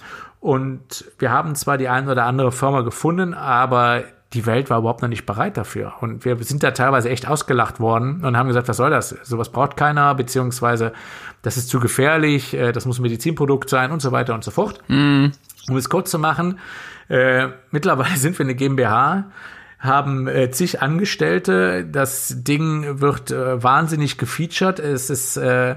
Und wir haben zwar die eine oder andere Firma gefunden, aber die Welt war überhaupt noch nicht bereit dafür. Und wir sind da teilweise echt ausgelacht worden und haben gesagt, was soll das? Sowas braucht keiner, beziehungsweise das ist zu gefährlich, äh, das muss ein Medizinprodukt sein und so weiter und so fort. Um es kurz zu machen, äh, mittlerweile sind wir eine GmbH, haben äh, zig Angestellte. Das Ding wird äh, wahnsinnig gefeatured. Es ist äh,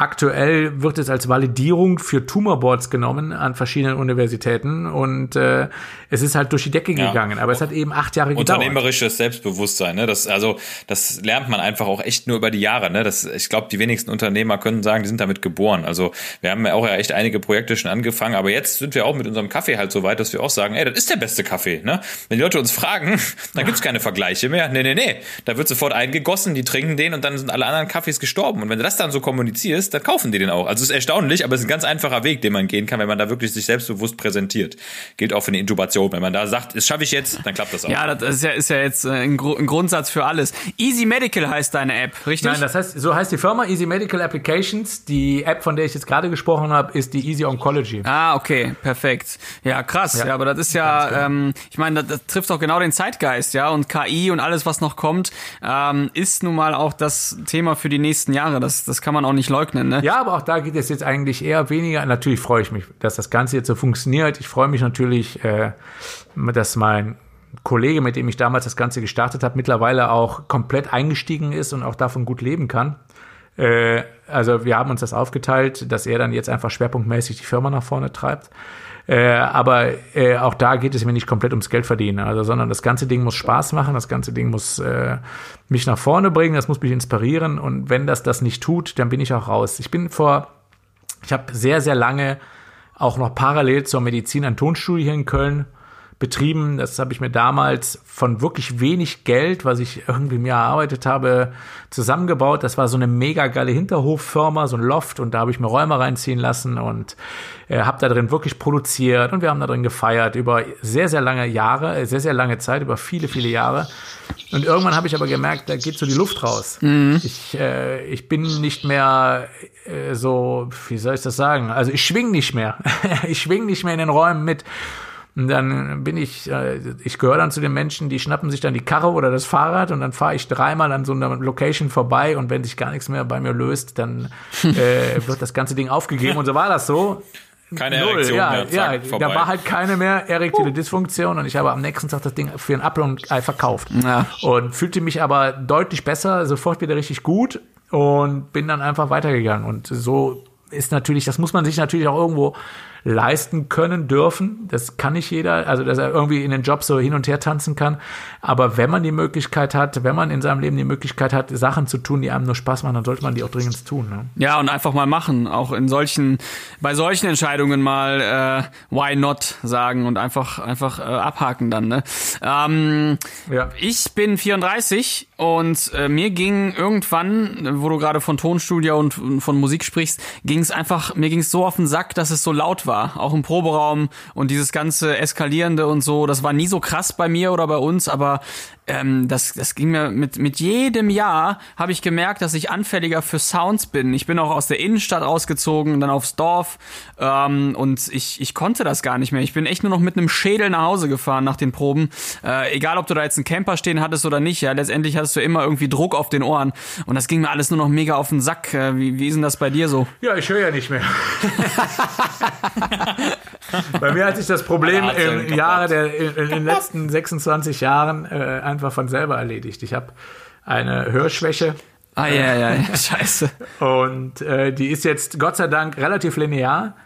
aktuell wird es als Validierung für Tumorboards genommen an verschiedenen Universitäten und äh, es ist halt durch die Decke Ja. gegangen. Aber es hat eben acht Jahre gedauert. Unternehmerisches Selbstbewusstsein, ne? Das, also, das lernt man einfach auch echt nur über die Jahre, ne? Das, ich glaube, die wenigsten Unternehmer können sagen, die sind damit geboren. Also, wir haben ja auch ja echt einige Projekte schon angefangen, aber jetzt sind wir auch mit unserem Kaffee halt so weit, dass wir auch sagen, ey, das ist der beste Kaffee, ne? Wenn die Leute uns fragen, dann gibt's keine Vergleiche mehr. Nee, nee, nee. Da wird sofort eingegossen, die trinken den und dann sind alle anderen Kaffees gestorben. Und wenn du das dann so kommunizierst, dann kaufen die den auch. Also, es ist erstaunlich, aber es ist ein ganz einfacher Weg, den man gehen kann, wenn man da wirklich sich selbstbewusst präsentiert. Gilt auch für eine Intubation. Wenn man da sagt, das schaffe ich jetzt, dann klappt das auch. Ja, das ist ja, ist ja jetzt äh, ein, Gru ein Grundsatz für alles. Easy Medical heißt deine App, richtig? Nein, das heißt, so heißt die Firma Easy Medical Applications. Die App, von der ich jetzt gerade gesprochen habe, ist die Easy Oncology. Ah, okay, perfekt. Ja, krass. Ja, Ja, aber das ist ja, ähm, ich meine, das, das trifft auch genau den Zeitgeist, ja. Und KI und alles, was noch kommt, ähm, ist nun mal auch das Thema für die nächsten Jahre. Das, das kann man auch nicht leugnen. Rechnen, ne? Ja, aber auch da geht es jetzt eigentlich eher weniger. Natürlich freue ich mich, dass das Ganze jetzt so funktioniert. Ich freue mich natürlich, äh, dass mein Kollege, mit dem ich damals das Ganze gestartet habe, mittlerweile auch komplett eingestiegen ist und auch davon gut leben kann. Äh, also wir haben uns das aufgeteilt, dass er dann jetzt einfach schwerpunktmäßig die Firma nach vorne treibt. Äh, aber äh, auch da geht es mir nicht komplett ums Geld verdienen, also sondern das ganze Ding muss Spaß machen, das ganze Ding muss äh, mich nach vorne bringen, das muss mich inspirieren und wenn das das nicht tut, dann bin ich auch raus. Ich bin vor, ich habe sehr sehr lange auch noch parallel zur Medizin ein Tonstudio hier in Köln betrieben. Das habe ich mir damals von wirklich wenig Geld, was ich irgendwie mir erarbeitet habe, zusammengebaut. Das war so eine mega geile Hinterhoffirma, so ein Loft und da habe ich mir Räume reinziehen lassen und äh, habe da drin wirklich produziert und wir haben da drin gefeiert über sehr, sehr lange Jahre, äh, sehr, sehr lange Zeit, über viele, viele Jahre. Und irgendwann habe ich aber gemerkt, da geht so die Luft raus. Ich, äh, ich bin nicht mehr äh, so, wie soll ich das sagen? Also ich schwing nicht mehr. ich schwing nicht mehr in den Räumen mit. Und dann bin ich, äh, ich gehöre dann zu den Menschen, die schnappen sich dann die Karre oder das Fahrrad und dann fahre ich dreimal an so einer Location vorbei und wenn sich gar nichts mehr bei mir löst, dann äh, wird das ganze Ding aufgegeben und so war das so. Keine Null, Erektion ja, mehr. Zack, ja, vorbei. da war halt keine mehr erektile Dysfunktion und ich habe am nächsten Tag das Ding für ein Apfel und Ei verkauft. Ja. Und fühlte mich aber deutlich besser, sofort wieder richtig gut und bin dann einfach weitergegangen. Und so ist natürlich, das muss man sich natürlich auch irgendwo leisten können dürfen. Das kann nicht jeder, also dass er irgendwie in den Job so hin und her tanzen kann. Aber wenn man die Möglichkeit hat, wenn man in seinem Leben die Möglichkeit hat, Sachen zu tun, die einem nur Spaß machen, dann sollte man die auch dringend tun. Ne? Ja, und einfach mal machen. Auch in solchen, bei solchen Entscheidungen mal äh, why not sagen und einfach, einfach äh, abhaken dann. Ne? Ähm, Ja. Ich bin 34 und äh, mir ging irgendwann, wo du gerade von Tonstudio und von Musik sprichst, ging es einfach, mir ging es so auf den Sack, dass es so laut war, auch im Proberaum. Und dieses ganze eskalierende und so, das war nie so krass bei mir oder bei uns, aber ähm, das, das ging mir mit, mit jedem Jahr habe ich gemerkt, dass ich anfälliger für Sounds bin. Ich bin auch aus der Innenstadt rausgezogen, dann aufs Dorf ähm, und ich, ich konnte das gar nicht mehr. Ich bin echt nur noch mit einem Schädel nach Hause gefahren nach den Proben. Äh, egal, ob du da jetzt einen Camper stehen hattest oder nicht, ja, letztendlich hattest du immer irgendwie Druck auf den Ohren und das ging mir alles nur noch mega auf den Sack. Äh, wie, wie ist denn das bei dir so? Ja, ich höre ja nicht mehr. Bei mir hat sich das Problem im kaputt. Jahre der, in, in den letzten 26 Jahren äh, einfach von selber erledigt. Ich habe eine Hörschwäche Ah, ja, ja, ja, scheiße. und äh, die ist jetzt Gott sei Dank relativ linear.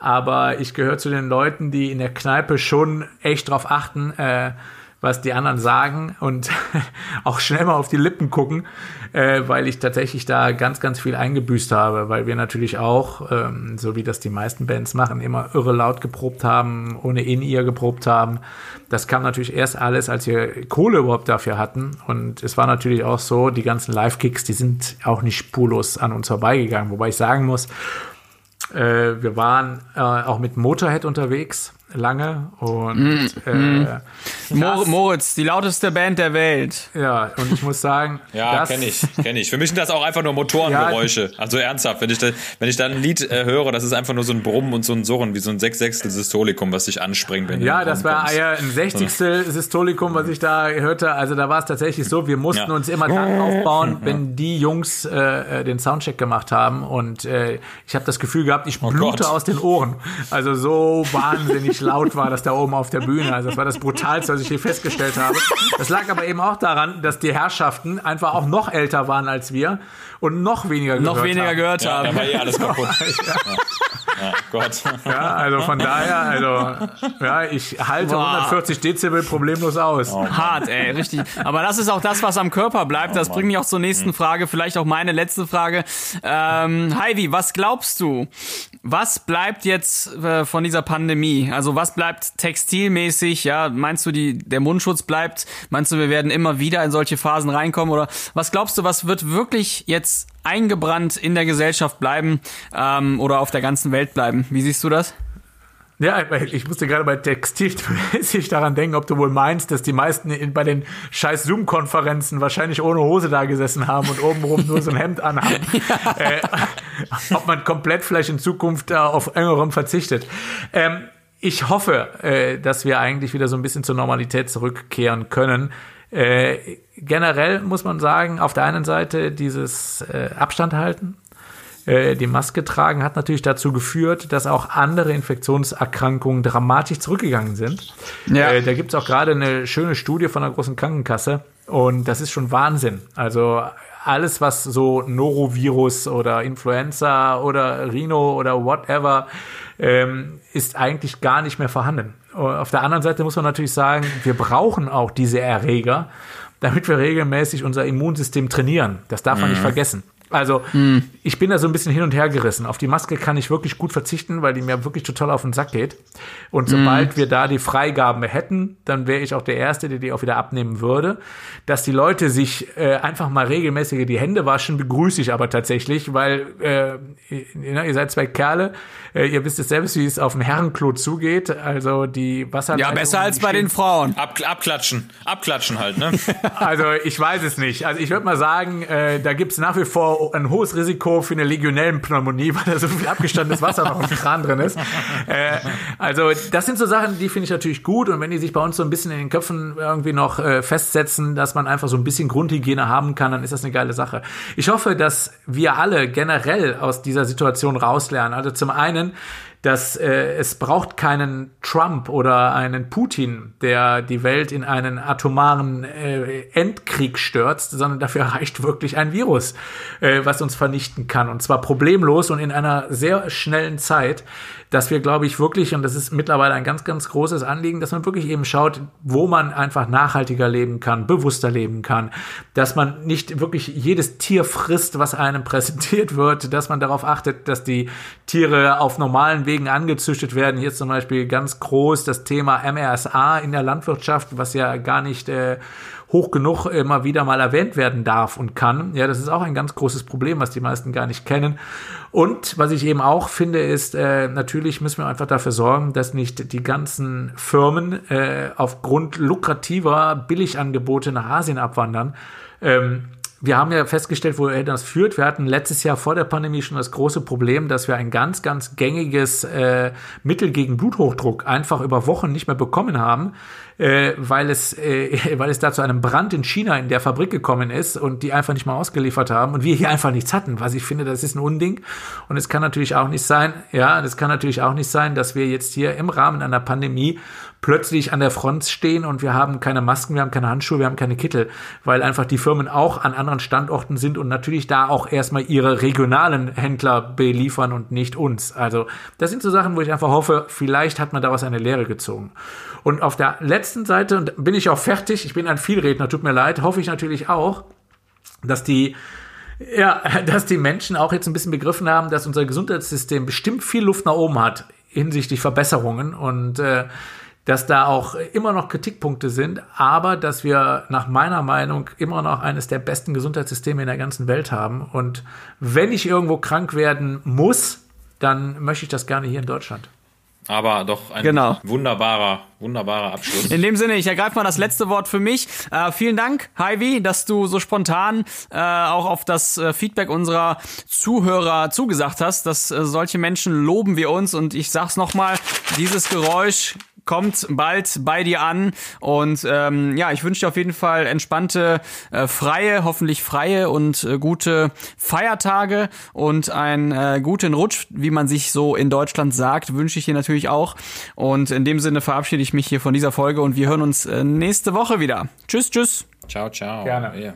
Aber ich gehöre zu den Leuten, die in der Kneipe schon echt drauf achten, äh, was die anderen sagen und auch schnell mal auf die Lippen gucken, äh, weil ich tatsächlich da ganz, ganz viel eingebüßt habe, weil wir natürlich auch, ähm, so wie das die meisten Bands machen, immer irre laut geprobt haben, ohne In-Ear geprobt haben. Das kam natürlich erst alles, als wir Kohle überhaupt dafür hatten. Und es war natürlich auch so, die ganzen Live-Kicks, die sind auch nicht spurlos an uns vorbeigegangen. Wobei ich sagen muss, äh, wir waren äh, auch mit Motorhead unterwegs lange und äh, Mor das- Moritz, die lauteste Band der Welt. ja und ich muss sagen, Ja, kenne ich, kenne ich. Für mich sind das auch einfach nur Motorengeräusche. Also ernsthaft, wenn ich da, wenn ich da ein Lied äh, höre, das ist einfach nur so ein Brummen und so ein Surren, wie so ein sechssechstel Systolikum, was sich anspringt, wenn du Ja, das war ja ein Sechzigstel Systolikum, was ich da hörte. Also da war es tatsächlich so, wir mussten Ja. uns immer dann aufbauen, wenn die Jungs äh, äh, den Soundcheck gemacht haben. Und äh, ich habe das Gefühl gehabt, ich blute Oh aus den Ohren. Also so wahnsinnig laut war das da oben auf der Bühne. Also das war das Brutalste, was ich hier festgestellt habe. Das lag aber eben auch daran, dass die Herrschaften einfach auch noch älter waren als wir und noch weniger gehört Noch weniger haben. gehört Ja, da haben. war eh alles kaputt. ja. Ja, Gott. Ja, also von daher, also ja, ich halte Boah. 140 Dezibel problemlos aus. Hart, ey, richtig. Aber das ist auch das, was am Körper bleibt. Das bringt mich auch zur nächsten Frage, vielleicht auch meine letzte Frage. Ähm, Heidi, was glaubst du? Was bleibt jetzt äh, von dieser Pandemie? Also was bleibt textilmäßig? Ja, meinst du, die, der Mundschutz bleibt? Meinst du, wir werden immer wieder in solche Phasen reinkommen? Oder was glaubst du, was wird wirklich jetzt eingebrannt in der Gesellschaft bleiben ähm, oder auf der ganzen Welt bleiben? Wie siehst du das? Ja, ich musste gerade bei Textilmäßig daran denken, ob du wohl meinst, dass die meisten in, bei den scheiß Zoom-Konferenzen wahrscheinlich ohne Hose da gesessen haben und obenrum nur so ein Hemd anhaben. äh, ob man komplett vielleicht in Zukunft äh, auf engerem verzichtet. Ähm, ich hoffe, äh, dass wir eigentlich wieder so ein bisschen zur Normalität zurückkehren können. Äh, generell muss man sagen, auf der einen Seite dieses äh, Abstand halten, Äh, die Maske tragen hat natürlich dazu geführt, dass auch andere Infektionserkrankungen dramatisch zurückgegangen sind. Ja. Äh, da gibt es auch gerade eine schöne Studie von einer großen Krankenkasse und das ist schon Wahnsinn. Also alles, was so Norovirus oder Influenza oder Rhino oder whatever ähm, ist eigentlich gar nicht mehr vorhanden. Auf der anderen Seite muss man natürlich sagen, wir brauchen auch diese Erreger, damit wir regelmäßig unser Immunsystem trainieren. Das darf man nicht vergessen. Also ich bin da so ein bisschen hin und her gerissen. Auf die Maske kann ich wirklich gut verzichten, weil die mir wirklich total auf den Sack geht. Und sobald wir da die Freigaben hätten, dann wäre ich auch der Erste, der die auch wieder abnehmen würde. Dass die Leute sich äh, einfach mal regelmäßig die Hände waschen, begrüße ich aber tatsächlich, weil äh, ihr, ihr seid zwei Kerle, äh, ihr wisst es selbst, wie es auf dem Herrenklo zugeht. Also die Wasserleitungen... Ja, besser als bei den Frauen. Ab, abklatschen. Abklatschen halt, ne? also ich weiß es nicht. Also ich würde mal sagen, äh, da gibt es nach wie vor ein hohes Risiko für eine Legionellenpneumonie, weil da so viel abgestandenes Wasser noch im Kran drin ist. Äh, also das sind so Sachen, die finde ich natürlich gut. Und wenn die sich bei uns so ein bisschen in den Köpfen irgendwie noch äh, festsetzen, dass man einfach so ein bisschen Grundhygiene haben kann, dann ist das eine geile Sache. Ich hoffe, dass wir alle generell aus dieser Situation rauslernen. Also zum einen, dass äh, es braucht keinen Trump oder einen Putin, der die Welt in einen atomaren äh, Endkrieg stürzt, sondern dafür reicht wirklich ein Virus, äh, was uns vernichten kann. Und zwar problemlos und in einer sehr schnellen Zeit, dass wir, glaube ich, wirklich, und das ist mittlerweile ein ganz, ganz großes Anliegen, dass man wirklich eben schaut, wo man einfach nachhaltiger leben kann, bewusster leben kann, dass man nicht wirklich jedes Tier frisst, was einem präsentiert wird, dass man darauf achtet, dass die Tiere auf normalen Wegen angezüchtet werden. Hier zum Beispiel ganz groß das Thema MRSA in der Landwirtschaft, was ja gar nicht äh, hoch genug immer wieder mal erwähnt werden darf und kann. Ja, das ist auch ein ganz großes Problem, was die meisten gar nicht kennen. Und was ich eben auch finde, ist, äh, natürlich müssen wir einfach dafür sorgen, dass nicht die ganzen Firmen äh, aufgrund lukrativer Billigangebote nach Asien abwandern. Ähm, wir haben ja festgestellt, woher das führt. Wir hatten letztes Jahr vor der Pandemie schon das große Problem, dass wir ein ganz, ganz gängiges äh, Mittel gegen Bluthochdruck einfach über Wochen nicht mehr bekommen haben, äh, weil, es, äh, weil es da zu einem Brand in China in der Fabrik gekommen ist und die einfach nicht mal ausgeliefert haben und wir hier einfach nichts hatten. Was ich finde, das ist ein Unding. Und es kann natürlich auch nicht sein, ja, das kann natürlich auch nicht sein, dass wir jetzt hier im Rahmen einer Pandemie plötzlich an der Front stehen und wir haben keine Masken, wir haben keine Handschuhe, wir haben keine Kittel, weil einfach die Firmen auch an anderen Standorten sind und natürlich da auch erstmal ihre regionalen Händler beliefern und nicht uns. Also das sind so Sachen, wo ich einfach hoffe, vielleicht hat man daraus eine Lehre gezogen. Und auf der letzten Seite, und bin ich auch fertig, ich bin ein Vielredner, tut mir leid, hoffe ich natürlich auch, dass die ja, dass die Menschen auch jetzt ein bisschen begriffen haben, dass unser Gesundheitssystem bestimmt viel Luft nach oben hat hinsichtlich Verbesserungen und äh, dass da auch immer noch Kritikpunkte sind, aber dass wir nach meiner Meinung immer noch eines der besten Gesundheitssysteme in der ganzen Welt haben. Und wenn ich irgendwo krank werden muss, dann möchte ich das gerne hier in Deutschland. Aber doch ein Genau. wunderbarer, wunderbarer Abschluss. In dem Sinne, ich ergreife mal das letzte Wort für mich. Äh, vielen Dank, Heidi, dass du so spontan äh, auch auf das äh, Feedback unserer Zuhörer zugesagt hast. Dass äh, solche Menschen loben wir uns und ich sag's nochmal, dieses Geräusch kommt bald bei dir an und ähm, ja, ich wünsche dir auf jeden Fall entspannte, äh, freie, hoffentlich freie und äh, gute Feiertage und einen äh, guten Rutsch, wie man sich so in Deutschland sagt, wünsche ich dir natürlich auch und in dem Sinne verabschiede ich mich hier von dieser Folge und wir hören uns äh, nächste Woche wieder. Tschüss, tschüss. Ciao, ciao. Gerne. Ja.